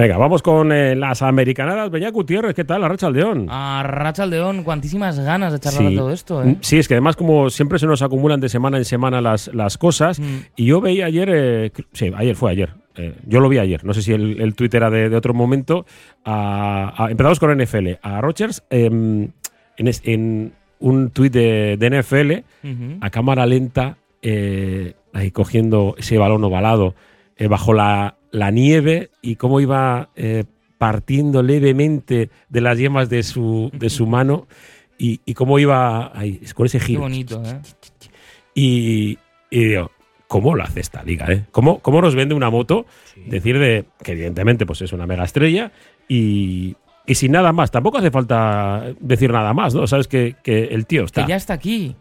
Venga, vamos con eh, las americanadas. Beñat Gutiérrez, ¿qué tal? A Rachaldeón. A Rachaldeón, cuantísimas ganas de charlar de todo esto. ¿eh? Sí, es que además como siempre se nos acumulan de semana en semana las, las cosas. Mm. Y yo veía ayer, eh, sí, ayer fue ayer. eh, yo lo vi ayer, no sé si el, el tuit era de, de otro momento. a- a- empezamos con NFL. A Rogers, em, en, un tuit de, de NFL, a cámara lenta, ahí cogiendo ese balón ovalado bajo la, la nieve y cómo iba eh, partiendo levemente de las yemas de su, de su mano y, y cómo iba ahí, con ese Qué giro. bonito, ¿eh? Y, y digo, ¿cómo lo hace esta liga? Eh? ¿Cómo, ¿Cómo nos vende una moto? Decir de que evidentemente pues es una mega estrella y, y sin nada más. Tampoco hace falta decir nada más, ¿no? Sabes que, que el tío está. Que ya está aquí.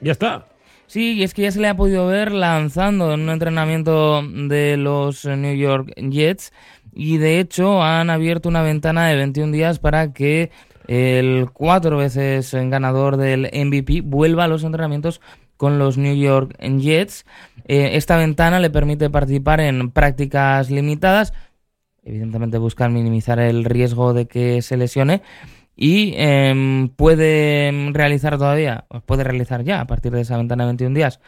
ya está. Sí, y es que ya se le ha podido ver lanzando en un entrenamiento de los New York Jets. Y de hecho han abierto una ventana de 21 días para que el cuatro veces ganador del MVP vuelva a los entrenamientos con los New York Jets. Eh, esta ventana le permite participar en prácticas limitadas, evidentemente buscar minimizar el riesgo de que se lesione y em, puede realizar todavía, puede realizar ya a partir de esa ventana de 21 días,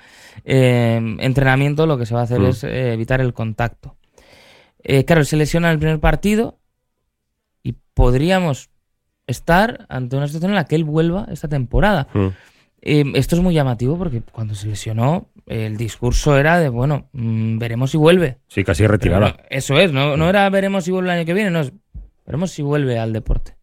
em, entrenamiento, lo que se va a hacer Mm. es eh, evitar el contacto. Eh, claro, se lesiona en el primer partido y podríamos estar ante una situación en la que él vuelva esta temporada. Mm. Esto es muy llamativo porque cuando se lesionó el discurso era de, bueno, mm, veremos si vuelve. Sí, casi retirada. eso es, no, no era veremos si vuelve el año que viene, no es veremos si vuelve al deporte.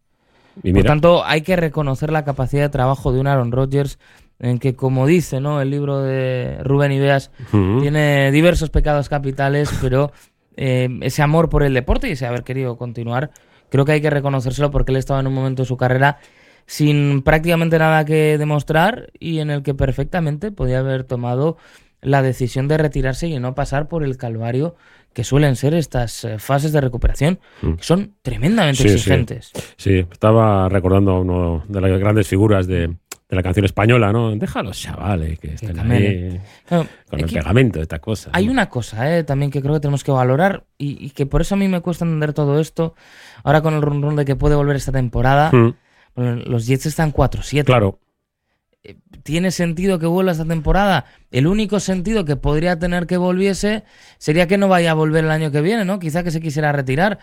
Y Por tanto, hay que reconocer la capacidad de trabajo de un Aaron Rodgers en que, como dice ¿no? el libro de Rubén Ibeas, Ujú. tiene diversos pecados capitales, pero eh, ese amor por el deporte y ese haber querido continuar, creo que hay que reconocérselo porque él estaba en un momento de su carrera sin prácticamente nada que demostrar y en el que perfectamente podía haber tomado la decisión de retirarse y no pasar por el calvario que suelen ser estas eh, fases de recuperación, Mm. que son tremendamente Sí, exigentes. Sí, estaba recordando a uno de las grandes figuras de, de la canción española, ¿no? Deja a los chavales que estén camelen. ahí Claro, con el pegamento de esta cosa. hay ¿no? una cosa eh, también que creo que tenemos que valorar y, y que por eso a mí me cuesta entender todo esto. Ahora con el run run de que puede volver esta temporada, Mm, bueno, los Jets están 4-7. Claro, ¿Tiene sentido que vuelva esta temporada? El único sentido que podría tener que volviese sería que no vaya a volver el año que viene, ¿no? Quizá que se quisiera retirar.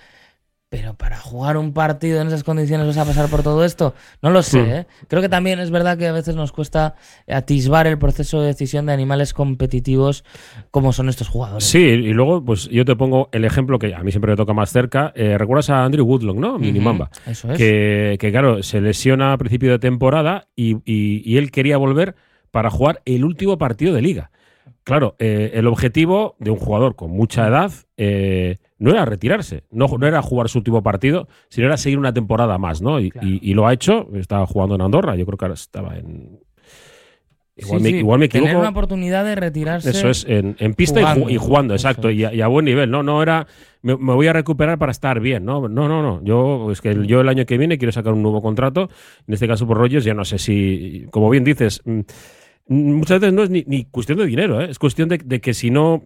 Pero para jugar un partido en esas condiciones vas a pasar por todo esto, no lo sé. Hmm. ¿eh? Creo que también es verdad que a veces nos cuesta atisbar el proceso de decisión de animales competitivos como son estos jugadores. sí, y luego pues yo te pongo el ejemplo que a mí siempre me toca más cerca. Eh, ¿Recuerdas a Andrew Woodlock, no? Minimamba. Eso es. Que, que, claro, se lesiona a principio de temporada y, y- y él quería volver para jugar el último partido de liga. Claro, eh, el objetivo de un jugador con mucha edad eh, no era retirarse, no, no era jugar su último partido, sino era seguir una temporada más, ¿no? Y, Claro. y- y lo ha hecho, estaba jugando en Andorra, yo creo que ahora estaba en... Igual, Sí, me, sí, igual me Tener equivoco. una oportunidad de retirarse. Eso es, en, en pista y ju- jugando, y, jugando, eso exacto, es. y a, y a buen nivel, ¿no? No era, me, me voy a recuperar para estar bien, ¿no? No, no, no. Yo, es que el- yo el año que viene quiero sacar un nuevo contrato, en este caso por Rogers, ya no sé si, como bien dices, mm, muchas veces no es ni, ni cuestión de dinero, ¿eh? es cuestión de, de que si no,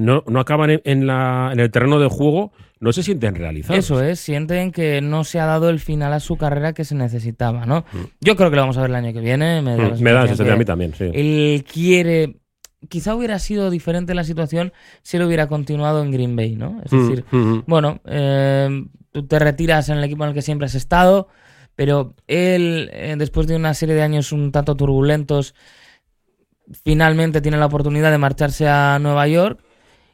no, no acaban en, en la, en el terreno de juego, no se sienten realizados. Eso es, sienten que no se ha dado el final a su carrera que se necesitaba, ¿no? Yo creo que lo vamos a ver el año que viene. Me da, Mm, me da a mí también, sí. Él quiere. Quizá hubiera sido diferente la situación si él hubiera continuado en Green Bay, ¿no? Es Mm, decir, mm, bueno, eh, tú te retiras en el equipo en el que siempre has estado, pero él, eh, después de una serie de años un tanto turbulentos, finalmente tiene la oportunidad de marcharse a Nueva York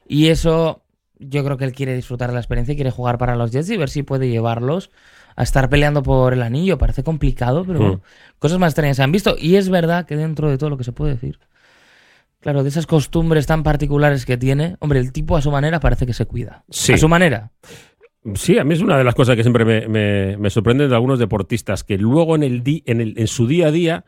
y eso yo creo que él quiere disfrutar de la experiencia y quiere jugar para los Jets y ver si puede llevarlos a estar peleando por el anillo. Parece complicado, pero Mm. bueno, cosas más extrañas se han visto y es verdad que dentro de todo lo que se puede decir, claro, de esas costumbres tan particulares que tiene, hombre, el tipo a su manera parece que se cuida. Sí. A su manera. Sí, a mí es una de las cosas que siempre me, me, me sorprenden de algunos deportistas, que luego en, el di- en, el, en su día a día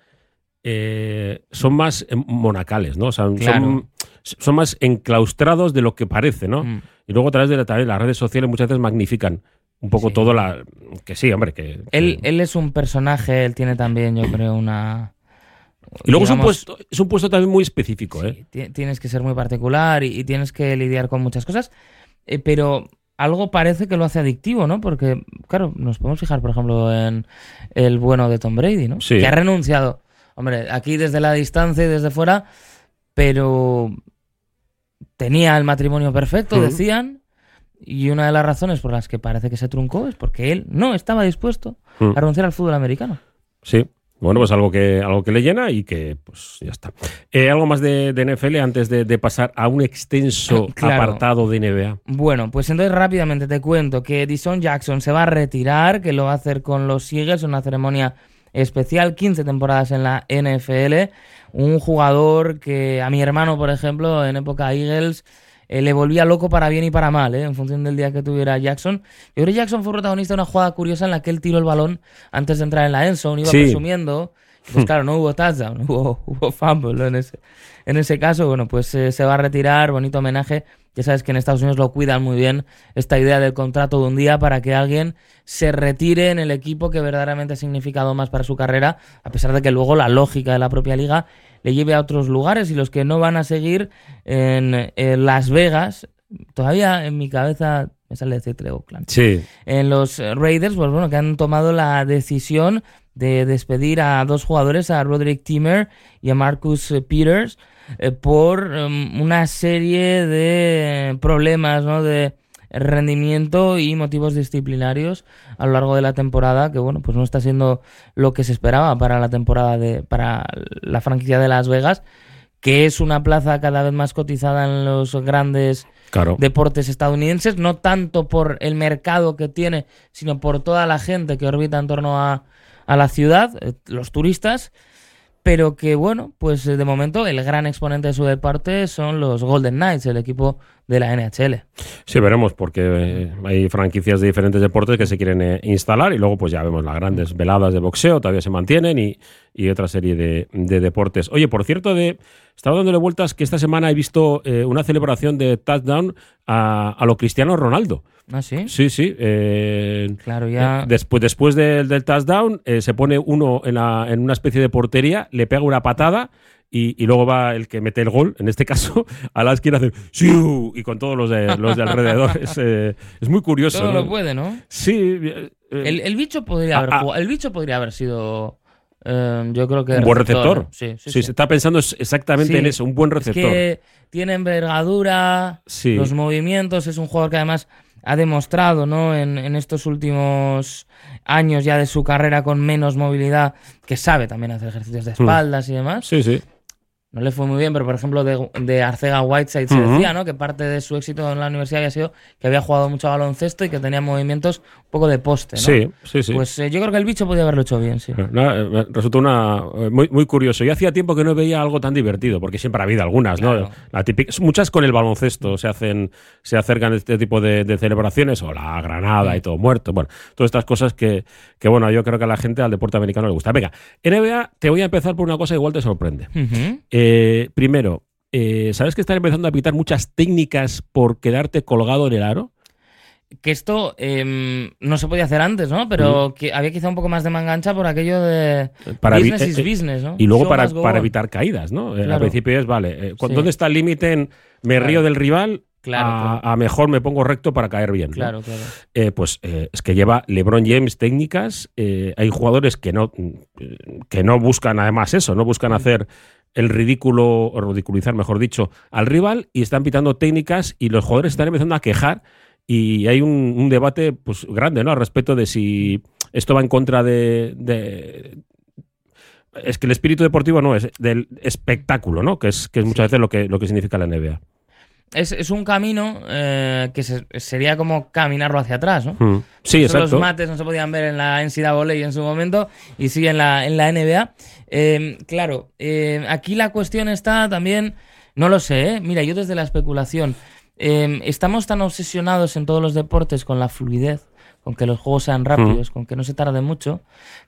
eh, son más eh, monacales, ¿no? O sea, Claro. son, son más enclaustrados de lo que parece, ¿no? Mm. Y luego a través de la- también las redes sociales muchas veces magnifican un poco Sí. todo la... Que sí, hombre, que... que- Él, él es un personaje, él tiene también, yo creo, una... y luego es un, puesto, es un puesto también muy específico, ¿eh? sí, ti- tienes que ser muy particular y, y tienes que lidiar con muchas cosas, eh, pero algo parece que lo hace adictivo, ¿no? Porque, claro, nos podemos fijar, por ejemplo, en el bueno de Tom Brady, ¿no? Sí. Que ha renunciado. Hombre, aquí desde la distancia y desde fuera, pero tenía el matrimonio perfecto, decían, y una de las razones por las que parece que se truncó es porque él no estaba dispuesto Mm. a renunciar al fútbol americano. Sí. Bueno, pues algo que, algo que le llena y que, pues ya está. Eh, algo más de, de NFL antes de, de pasar a un extenso Claro. apartado de NBA. Bueno, pues entonces rápidamente te cuento que Dishon Jackson se va a retirar, que lo va a hacer con los Eagles, una ceremonia especial, 15 temporadas en la NFL, un jugador que a mi hermano, por ejemplo, en época Eagles, eh, le volvía loco para bien y para mal, eh, en función del día que tuviera Jackson. Yo creo que Jackson fue protagonista de una jugada curiosa en la que él tiró el balón antes de entrar en la endzone, iba Sí. presumiendo. Pues claro, no hubo touchdown, hubo, hubo fumble en ese, en ese caso. Bueno, pues eh, se va a retirar, bonito homenaje. Ya sabes que en Estados Unidos lo cuidan muy bien esta idea del contrato de un día para que alguien se retire en el equipo que verdaderamente ha significado más para su carrera, a pesar de que luego la lógica de la propia liga le lleve a otros lugares y los que no van a seguir en, en Las Vegas, todavía en mi cabeza me sale decirle Oakland Sí. en los Raiders, pues bueno, que han tomado la decisión de despedir a dos jugadores, a Roderick Timmer y a Marcus eh, Peters, eh, por em, una serie de problemas, ¿no? De rendimiento y motivos disciplinarios a lo largo de la temporada, que bueno, pues no está siendo lo que se esperaba para la temporada de, para la franquicia de Las Vegas, que es una plaza cada vez más cotizada en los grandes Claro. deportes estadounidenses, no tanto por el mercado que tiene, sino por toda la gente que orbita en torno a, a la ciudad, eh, los turistas, pero que bueno, pues eh, de momento el gran exponente de su deporte son los Golden Knights, el equipo de la NHL. Sí, veremos, porque eh, hay franquicias de diferentes deportes que se quieren instalar y luego pues ya vemos las grandes veladas de boxeo, todavía se mantienen y, y otra serie de, de deportes. Oye, por cierto, de estaba dándole vueltas que esta semana he visto una celebración de touchdown a lo Cristiano Ronaldo. ¿Ah, sí? Sí, sí. eh, Claro, ya... después después del, del touchdown eh, se pone uno en, la- en una especie de portería, le pega una patada y, y luego va el que mete el gol, en este caso, a la esquina hace ¡siu! y con todos los de, los de alrededor. Es, eh, es muy curioso. Todo ¿no? lo puede, ¿no? Sí. eh, El, el bicho podría haber ah. jugado- el bicho podría haber sido eh, yo creo que un buen receptor. Sí, sí, Sí, sí. se está pensando exactamente en eso, un buen Es receptor. que tiene envergadura, Sí. los movimientos, es un jugador que además ha demostrado, ¿no? En, en estos últimos años ya de su carrera con menos movilidad, que sabe también hacer ejercicios de espaldas y demás. Sí, sí. No le fue muy bien, pero por ejemplo de, de Arcega Whiteside se decía, ¿no? Que parte de su éxito en la universidad había sido que había jugado mucho a baloncesto y que tenía movimientos poco de poste, ¿no? Sí, sí, sí. Pues eh, yo creo que el bicho podía haberlo hecho bien, sí. No, eh, resultó una eh, muy, muy curioso. Yo hacía tiempo que no veía algo tan divertido, porque siempre ha habido algunas, ¿no? La típica, muchas con el baloncesto se hacen, se acercan a este tipo de, de celebraciones, o la granada y todo muerto. Bueno, todas estas cosas que, que, bueno, yo creo que a la gente, al deporte americano le gusta. Venga, NBA, te voy a empezar por una cosa que igual te sorprende. Eh, primero, eh, ¿sabes que están empezando a pitar muchas técnicas por quedarte colgado en el aro? Que esto em, no se podía hacer antes, ¿no? Pero que había quizá un poco más de mangancha por aquello de Para business is eh, eh, business, ¿no? Y luego Show para, para evitar caídas, ¿no? Eh, Al Claro. principio es, vale, eh, Sí. ¿dónde está el límite en me Claro. río del rival Claro, a, mejor me pongo recto para caer bien? ¿no? Claro, claro. Eh, pues eh, es que lleva LeBron James técnicas, eh, hay jugadores que no, que no buscan además eso, no Mm. buscan hacer el ridículo, o ridiculizar, mejor dicho, al rival y están pitando técnicas y los jugadores están empezando a quejar y hay un, un debate pues grande ¿no? al respecto de si esto va en contra de, de- es que el espíritu deportivo no es del espectáculo, ¿no? Que es, que es muchas veces lo que, lo que significa la NBA. Es, es un camino eh, que se- sería como caminarlo hacia atrás, ¿no? Mm. Sí, exacto. Los mates no se podían ver en la NCAA en su momento y sí en la, en la NBA. Eh, claro, eh, aquí la cuestión está también, no lo sé, ¿eh? mira, yo desde la especulación, eh, estamos tan obsesionados en todos los deportes con la fluidez, con que los juegos sean rápidos, con que no se tarde mucho,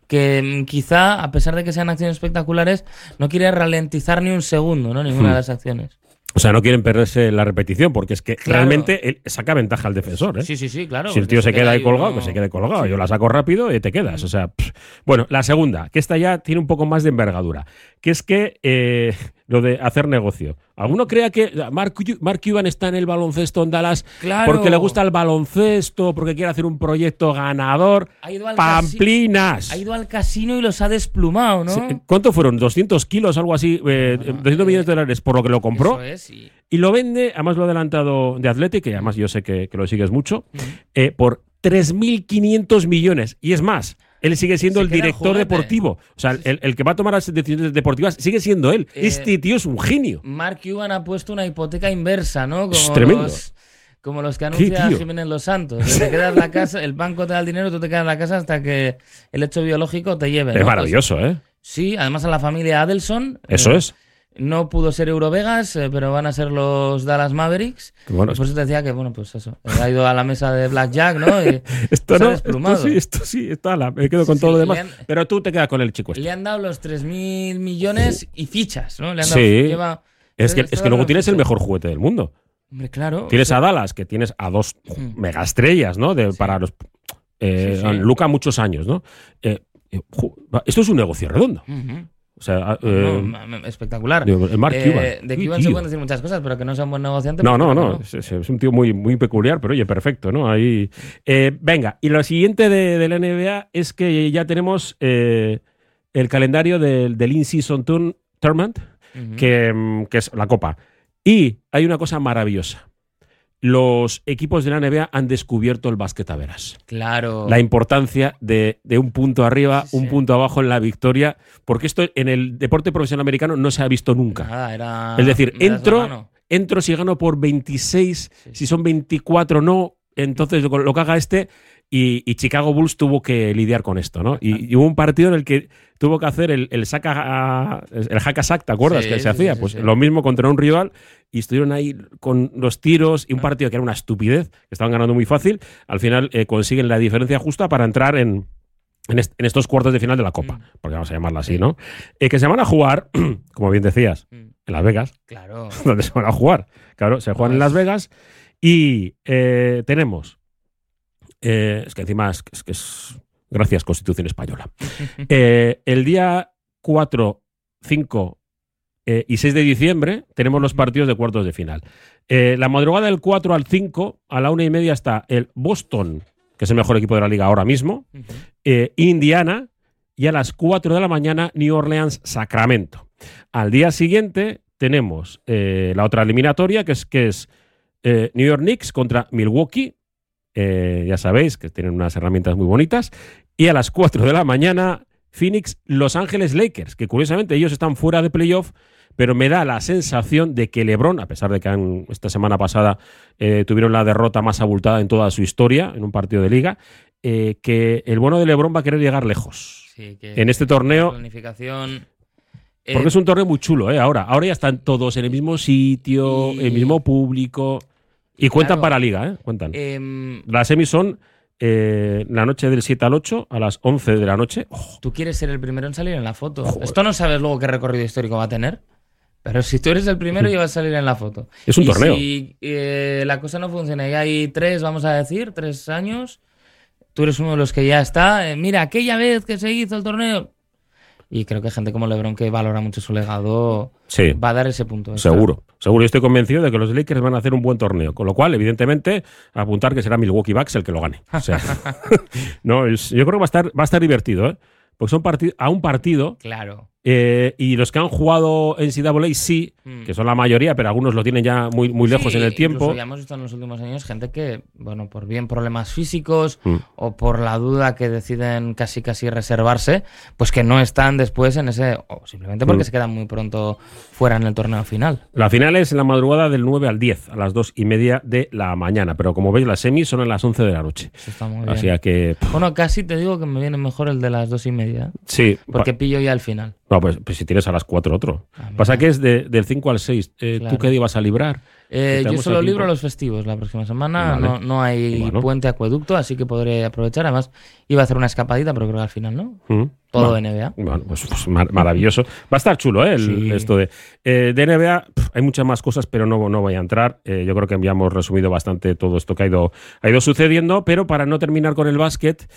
que mm, quizá, a pesar de que sean acciones espectaculares, no quiere ralentizar ni un segundo, ¿no? Ninguna de las acciones. O sea, no quieren perderse la repetición, porque es que Claro. realmente él saca ventaja al defensor. ¿eh? Sí, sí, sí, claro. si el tío se queda ahí colgado, uno- que se quede colgado. Yo la saco rápido y te quedas. O sea, pff. bueno, la segunda, que esta ya tiene un poco más de envergadura, que es que eh, lo de hacer negocio. ¿Alguno crea que Mark, Mark Cuban está en el baloncesto en Dallas Claro. porque le gusta el baloncesto, porque quiere hacer un proyecto ganador? Ha ido al ¡Pamplinas! Ha ido al casino y los ha desplumado, ¿no? Sí, ¿Cuánto fueron? ¿200 kilos, algo así? Eh, Bueno, 200 millones de eh, dólares por lo que lo compró. Eso es, y- Y lo vende, además lo ha adelantado de Athletic, que además yo sé que, que lo sigues mucho, Ujú. eh, por 3.500 millones. Y es más, él sigue siendo el director deportivo. O sea, el, el que va a tomar las decisiones deportivas sigue siendo él. Eh, este tío es un genio. Mark Cuban ha puesto una hipoteca inversa, ¿no? Como Es tremendo. Los, como los que anuncia? Jiménez Los Santos. Te quedas la casa, el banco te da el dinero, tú te quedas en la casa hasta que el hecho biológico te lleve. Es ¿no? maravilloso, ¿eh? Pues, sí, además a la familia Adelson. Eso eh, es. No pudo ser Eurovegas, eh, pero van a ser los Dallas Mavericks. Bueno, Y por eso te decía que, bueno, pues eso. eh, Ha ido a la mesa de Blackjack, ¿no? Y esto no, esto sí, esto sí, está la- me quedo con Sí, todo lo demás. han- Pero tú te quedas con el chico este. le han dado los 3.000 millones y fichas, ¿no? Le han dado, Sí. lleva- Es que, es que luego tienes el mejor juguete del mundo. Hombre, claro. Tienes o sea, a Dallas, que tienes a dos Mm. megaestrellas, ¿no? De, Para los. eh. Luca, muchos años, ¿no? Eh, esto es un negocio redondo. ujú. O sea, eh, espectacular. digo, Eh. De Cuban se pueden decir muchas cosas, pero que no un buen negociante. No, no, no. Es, es un tío muy, muy peculiar, pero oye, perfecto, ¿no? Ahí. Eh, venga, y lo siguiente de, de la NBA es que ya tenemos eh, el calendario del, del In-Season Tour- Tournament, que, mm, que es la Copa. Y hay una cosa maravillosa. Los equipos de la NBA han descubierto el básquet a veras. Claro. La importancia de, de un punto arriba, Sí, un sí. punto abajo en la victoria, porque esto en el deporte profesional americano no se ha visto nunca. Nada, era- Es decir, entro, entro si gano por 26, Sí, si son 24 no, entonces lo, lo que haga este. Y, y Chicago Bulls tuvo que lidiar con esto, ¿no? Y, y hubo un partido en el que tuvo que hacer el, el saca el hack a sack, ¿te acuerdas Sí, que sí, se hacía? sí, pues lo mismo contra un rival y estuvieron ahí con los tiros y un Ah. partido que era una estupidez, que estaban ganando muy fácil. Al final eh, consiguen la diferencia justa para entrar en, en, est- en estos cuartos de final de la Copa, Mm. porque vamos a llamarla así, Sí. ¿no? Eh, que se van a jugar, como bien decías, Mm, en Las Vegas, Claro. donde se van a jugar. Claro, se juegan en Las Vegas y eh, tenemos. Eh, es que encima es, es que es. Gracias, Constitución Española. Eh, el día 4, 5 eh, y 6 de diciembre tenemos los partidos de cuartos de final. La madrugada del 4 al 5, a la una y media, está el Boston, que es el mejor equipo de la liga ahora mismo, Indiana y a las 4 de la mañana New Orleans Sacramento. Al día siguiente tenemos la otra eliminatoria que es, que es New York Knicks contra Milwaukee. Eh, ya sabéis que tienen unas herramientas muy bonitas. Y a las 4 de la mañana Phoenix Los Ángeles Lakers, que curiosamente ellos están fuera de playoff. Pero me da la sensación de que LeBron, a pesar de que han- esta semana pasada eh, tuvieron la derrota más abultada en toda su historia en un partido de liga, eh, que el bueno de LeBron va a querer llegar lejos. Sí, que- En este torneo, Planificación. eh, porque es un torneo muy chulo, ¿eh? Ahora, ahora ya están todos en el mismo sitio, Y- el mismo público. Y cuentan claro, para liga, ¿eh? Cuentan. em, Las semis son eh, la noche del 7 al 8 a las 11 de la noche. Oh, tú quieres ser el primero en salir en la foto. Joder. Esto no sabes luego qué recorrido histórico va a tener. Pero si tú eres el primero, ya vas a salir en la foto. es un Y torneo. Si eh, la cosa no funciona y hay tres, vamos a decir, tres años, tú eres uno de los que ya está. eh, mira, aquella vez que se hizo el torneo. Y creo que gente como LeBron, que valora mucho su legado, Sí, va a dar ese punto. extra. seguro. Seguro. Yo estoy convencido de que los Lakers van a hacer un buen torneo. Con lo cual, evidentemente, apuntar que será Milwaukee Bucks el que lo gane. O sea, no, yo creo que va a estar, va a estar divertido, ¿eh? Porque son a un partido Claro. Eh, y los que han jugado en CAA sí, Mm. que son la mayoría, pero algunos lo tienen ya muy, muy lejos Sí, en el tiempo. Ya hemos visto en los últimos años gente que, bueno, por bien problemas físicos Mm. o por la duda que deciden casi casi reservarse, pues que no están después en ese, o simplemente porque Mm. se quedan muy pronto fuera en el torneo final. La final es en la madrugada del 9 al 10, a las 2 y media de la mañana. Pero como veis, las semis son a las 11 de la noche. Eso está muy bien. Así que, Bueno, casi te digo que me viene mejor el de las dos y media, sí. porque pillo ya el final. No, pues, pues si tienes a las 4 otro. Ah. Pasa que es de- del 5 al 6. Eh, Claro. ¿Tú qué día vas a librar? Eh, yo solo libro los festivos la próxima semana, Vale. no, no hay Bueno. puente acueducto, así que podré aprovechar. Además, iba a hacer una escapadita, pero creo que al final no. ¿Mm? Todo Bueno, NBA. Bueno, pues, pues mar- maravilloso. Va a estar chulo, ¿eh? el- Sí. esto de, eh, de NBA. hay muchas más cosas, pero no, no voy a entrar. Eh, yo creo que ya hemos resumido bastante todo esto que ha ido, ha ido sucediendo. Pero para no terminar con el básquet,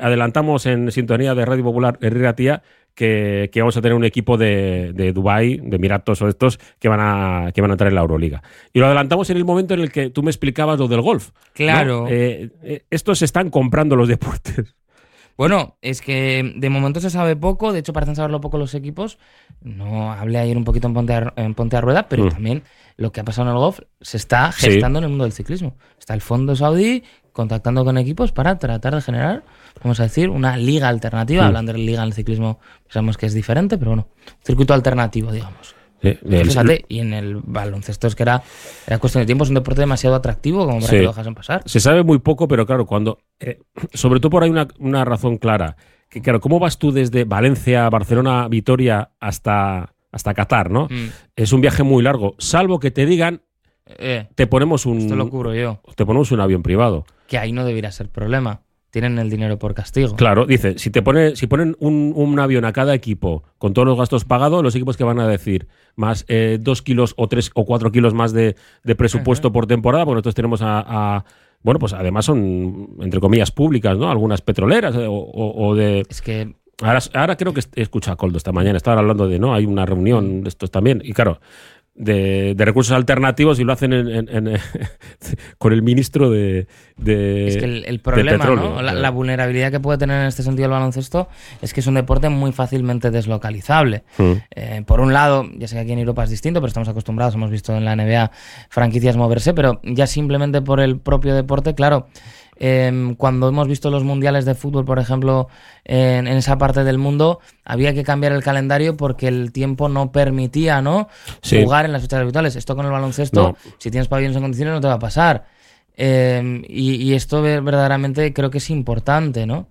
adelantamos en sintonía de Radio Popular Herrera Tía que, que vamos a tener un equipo de, de Dubái, de Emiratos o estos, que van, a, que van a entrar en la Euroliga. Y lo adelantamos en el momento en el que tú me explicabas lo del golf. Claro. Eh, eh, estos están comprando los deportes. Bueno, es que de momento se sabe poco, de hecho parecen saberlo poco los equipos. No hablé ayer un poquito en Ponte a, en Ponte a Rueda, pero Mm. también lo que ha pasado en el golf se está Sí. gestando en el mundo del ciclismo. Está el fondo saudí contactando con equipos para tratar de generar, vamos a decir, una liga alternativa. Mm. Hablando de liga en el ciclismo, sabemos que es diferente, pero bueno, circuito alternativo, digamos. Sí, el- Fíjate, y en el baloncesto es que era, era cuestión de tiempo, es un deporte demasiado atractivo como para Sí. que lo dejasen pasar. Se sabe muy poco, pero claro, cuando. eh, sobre todo por ahí una, una razón clara. Que claro, ¿cómo vas tú desde Valencia, Barcelona, Vitoria hasta, hasta Qatar, no? Mm. Es un viaje muy largo. Salvo que te digan, Eh, te ponemos esto lo un. cubro yo. Te ponemos un avión privado. Que ahí no debiera ser problema. Tienen el dinero por castigo. Claro, dice, si te pone, si ponen un, un avión a cada equipo con todos los gastos pagados, los equipos que van a decir más eh, dos kilos o tres o cuatro kilos más de, de presupuesto por temporada, porque nosotros tenemos a, a- bueno, pues además son entre comillas públicas, ¿no? Algunas petroleras eh, o, o- o de Es que ahora, ahora creo que he escuchado a Coldo esta mañana, estaban hablando de no, hay una reunión de estos también y claro. De, de recursos alternativos y lo hacen en- en- en, con el ministro de, de- Es que el, problema, petróleo. ¿no? la, la vulnerabilidad que puede tener en este sentido el baloncesto es que es un deporte muy fácilmente deslocalizable. Mm. Eh, por un lado, ya sé que aquí en Europa es distinto, pero estamos acostumbrados, hemos visto en la NBA franquicias moverse, pero ya simplemente por el propio deporte, claro. Eh, cuando hemos visto los mundiales de fútbol, por ejemplo, en, en esa parte del mundo, había que cambiar el calendario porque el tiempo no permitía, ¿no? Sí. Jugar en las fechas habituales. Esto con el baloncesto, No. si tienes pabellones en condiciones, no te va a pasar. Eh, y, y esto ve- verdaderamente creo que es importante, ¿no?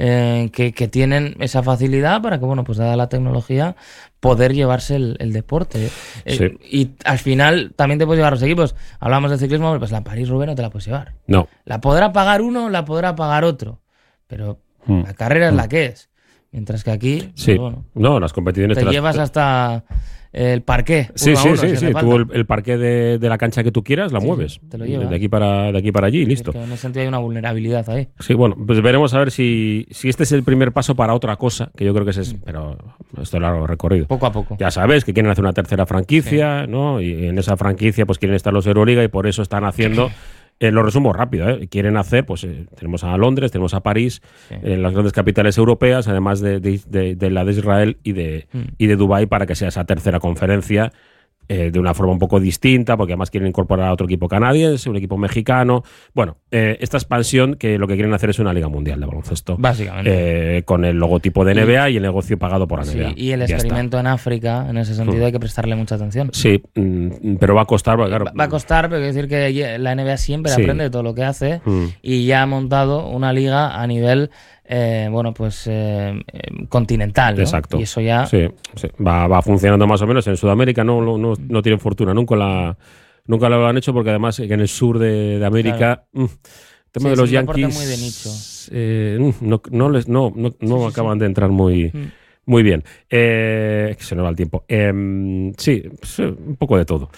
Eh, que, que tienen esa facilidad para que, bueno, pues dada la tecnología, poder llevarse el, el deporte. Eh, Sí. Y al final también te puedes llevar los equipos. Hablamos de ciclismo, pues la París Rubén no te la puedes llevar. No. La podrá pagar uno, la podrá pagar otro. Pero Mm. la carrera es la que es. Mientras que aquí, Sí. pues bueno, No, las competiciones te te las- llevas hasta el parqué. Sí, sí, uno, sí, si sí. Tú el, el parque de, de la cancha que tú quieras la Sí, mueves. sí, te lo llevas. De aquí para, de aquí para allí y listo. que en ese sentido hay una vulnerabilidad ahí. Sí, bueno, pues veremos a ver si, si este es el primer paso para otra cosa, que yo creo que ese es, Mm. pero esto es largo recorrido. Poco a poco. Ya sabes que quieren hacer una tercera franquicia, ¿no? Y en esa franquicia pues quieren estar los Euroliga y por eso están haciendo, eh, lo resumo rápido, ¿eh? quieren hacer, pues eh, tenemos a Londres, tenemos a París, Sí. en las grandes capitales europeas, además de, de- de- de la de Israel y de, Mm. y de Dubái para que sea esa tercera conferencia eh, de una forma un poco distinta, porque además quieren incorporar a otro equipo canadiense, un equipo mexicano. Bueno, eh, esta expansión que lo que quieren hacer es una liga mundial de baloncesto. Básicamente. eh, con el logotipo de NBA y, el negocio pagado por Sí, NBA. y el experimento en África, en ese sentido, hay que prestarle mucha atención. Sí, mm, pero va a costar, claro, Va va a costar, pero quiero decir que la NBA siempre Sí. aprende de todo lo que hace Mm. y ya ha montado una liga a nivel, eh, bueno, pues eh, eh, continental. ¿no? Exacto. Y eso ya. Sí, sí. Va, va funcionando más o menos. En Sudamérica no, no, no, no tienen fortuna. Nunca la, nunca lo han hecho porque además en el sur de, de América. mm, el tema Sí, de los Yankees. muy de nicho. eh, mm, no, no les, no, no, acaban de entrar muy, Mm. muy bien. Eh, que se nos va el tiempo. Em, sí, pues, eh, un poco de todo.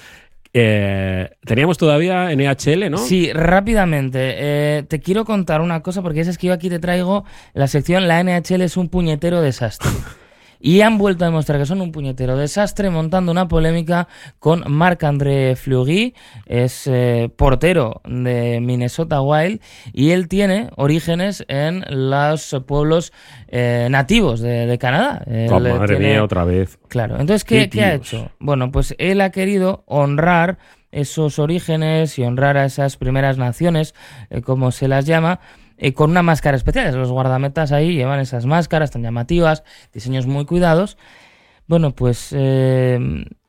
Eh, teníamos todavía NHL, ¿no? Sí, rápidamente. eh, te quiero contar una cosa, porque es que yo aquí te traigo la sección La NHL es un puñetero desastre. Y han vuelto a demostrar que son un puñetero desastre montando una polémica con Marc-André Fleury, es eh, portero de Minnesota Wild y él tiene orígenes en los pueblos eh, nativos de, de Canadá. Oh, eh, madre tiene- mía, otra vez. Claro, entonces, ¿qué, Qué qué ha hecho? Bueno, pues él ha querido honrar esos orígenes y honrar a esas primeras naciones, eh, como se las llama, eh, con una máscara especial. Los guardametas ahí llevan esas máscaras tan llamativas, diseños muy cuidados. Bueno, pues eh,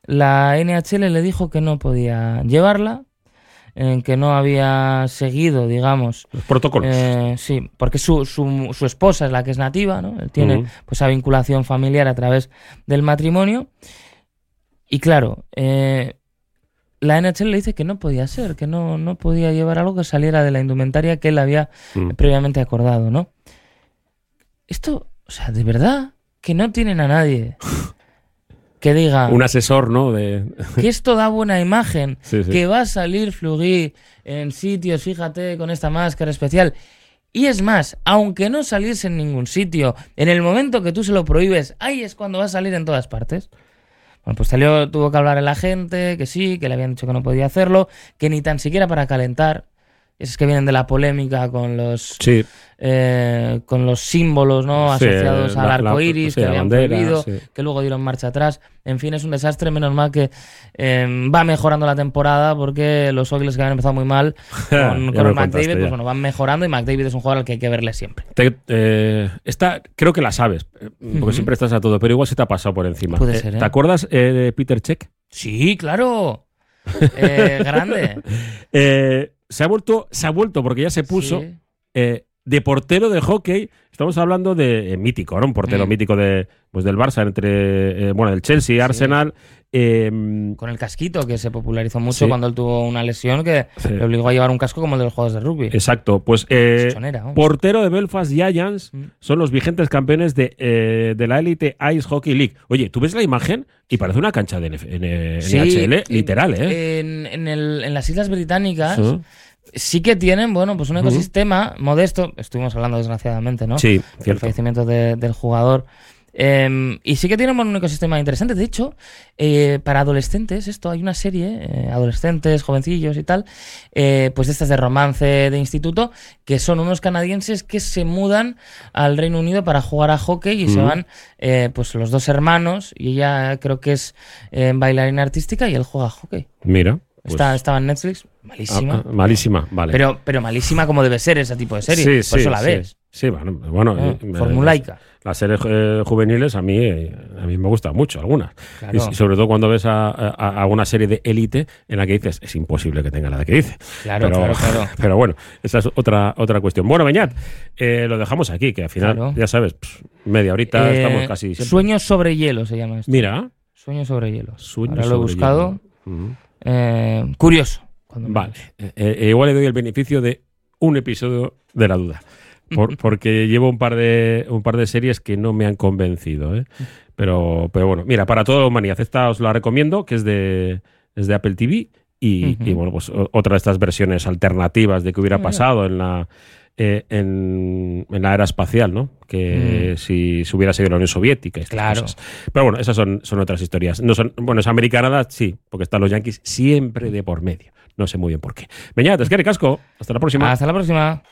la NHL le dijo que no podía llevarla, en que no había seguido, digamos, Los protocolos. eh, sí, porque su, su, su esposa es la que es nativa, ¿no? Él tiene pues esa vinculación familiar a través del matrimonio. Y claro, eh, la NHL le dice que no podía ser, que no, no podía llevar algo que saliera de la indumentaria que él había Mm. previamente acordado, ¿no? Esto, o sea, de verdad, que no tienen a nadie que diga Un asesor, ¿no? De... que esto da buena imagen, Sí, sí. que va a salir Flugui en sitios, fíjate, con esta máscara especial. Y es más, aunque no saliese en ningún sitio, en el momento que tú se lo prohíbes, ahí es cuando va a salir en todas partes. Bueno, pues salió, tuvo que hablar a la gente, que sí, que le habían dicho que no podía hacerlo, que ni tan siquiera para calentar. Es que vienen de la polémica con los Sí, eh, con los símbolos no asociados al arco iris sí, que habían bandera, prohibido, que luego dieron marcha atrás. En fin, es un desastre. Menos mal que eh, va mejorando la temporada porque los Oilers que habían empezado muy mal con, con McDavid, pues bueno, van mejorando y McDavid es un jugador al que hay que verle siempre. Te- eh, esta creo que la sabes, eh, porque siempre estás a todo, pero igual se te ha pasado por encima. Puede Eh, ser, ¿eh? ¿Te acuerdas eh, de Peter Check? Sí, claro. Eh, grande. Se ha vuelto, se ha vuelto porque ya se puso Sí. eh, de portero de hockey. Estamos hablando de eh, mítico, ¿no? Un portero Mm. mítico de, pues del Barça, entre eh, bueno, del Chelsea, Arsenal. eh, Con el casquito, que se popularizó mucho Sí. cuando él tuvo una lesión que le obligó a llevar un casco como el de los jugadores de rugby. exacto. Pues eh, Chichonera, portero de Belfast Giants Mm. son los vigentes campeones de, eh, de la Elite Ice Hockey League. Oye, tú ves la imagen y parece una cancha de NHL, literal, ¿eh? En, en el- en las Islas Británicas. Sí que tienen, bueno, pues un ecosistema modesto. Estuvimos hablando, desgraciadamente, ¿no? Sí, el fallecimiento de- del jugador. Eh, y sí que tienen un ecosistema interesante. De hecho, eh, para adolescentes, esto hay una serie, eh, adolescentes, jovencillos y tal, eh, pues estas de romance de instituto, que son unos canadienses que se mudan al Reino Unido para jugar a hockey y se van, eh, pues los dos hermanos, y ella creo que es eh, bailarina artística y él juega a hockey. Mira. Pues, Está, estaba en Netflix, ah, malísima. ah, malísima, vale. Pero, pero malísima como debe ser ese tipo de serie. Sí, Por sí, eso la ves. Sí, bueno, bueno ¿no? eh, Formulaica. Las series eh, juveniles a mí, eh, a mí me gustan mucho, algunas. Claro. Y sobre todo cuando ves a, a- a alguna serie de élite en la que dices, es imposible que tenga la que dice. Claro, pero, claro, claro. pero bueno, esa es otra, otra cuestión. Bueno, Beñat, eh, lo dejamos aquí, que al final, Claro. ya sabes, pff, media horita estamos casi siempre. Sueños sobre hielo se llama esto. Mira, Sueños sobre hielo. sueños Ahora lo he buscado. Ujú. Eh, curioso. cuando Vale, eh, eh, igual le doy el beneficio de un episodio de la duda. Por- porque llevo un par de un par de series que no me han convencido, ¿eh? Pero, pero bueno, mira, para toda la humanidad, esta os la recomiendo, que es de, es de Apple TV. Y, y, bueno, pues otra de estas versiones alternativas de que hubiera pasado en la eh, en, en la era espacial, ¿no? Que si se hubiera sido la Unión Soviética. estas Mm. Claro. cosas. Pero bueno, esas son, son otras historias. No son, bueno, es americanada, sí, porque están los Yankees siempre de por medio. No sé muy bien por qué. Beñat, es que casco. Hasta la próxima. Hasta la próxima.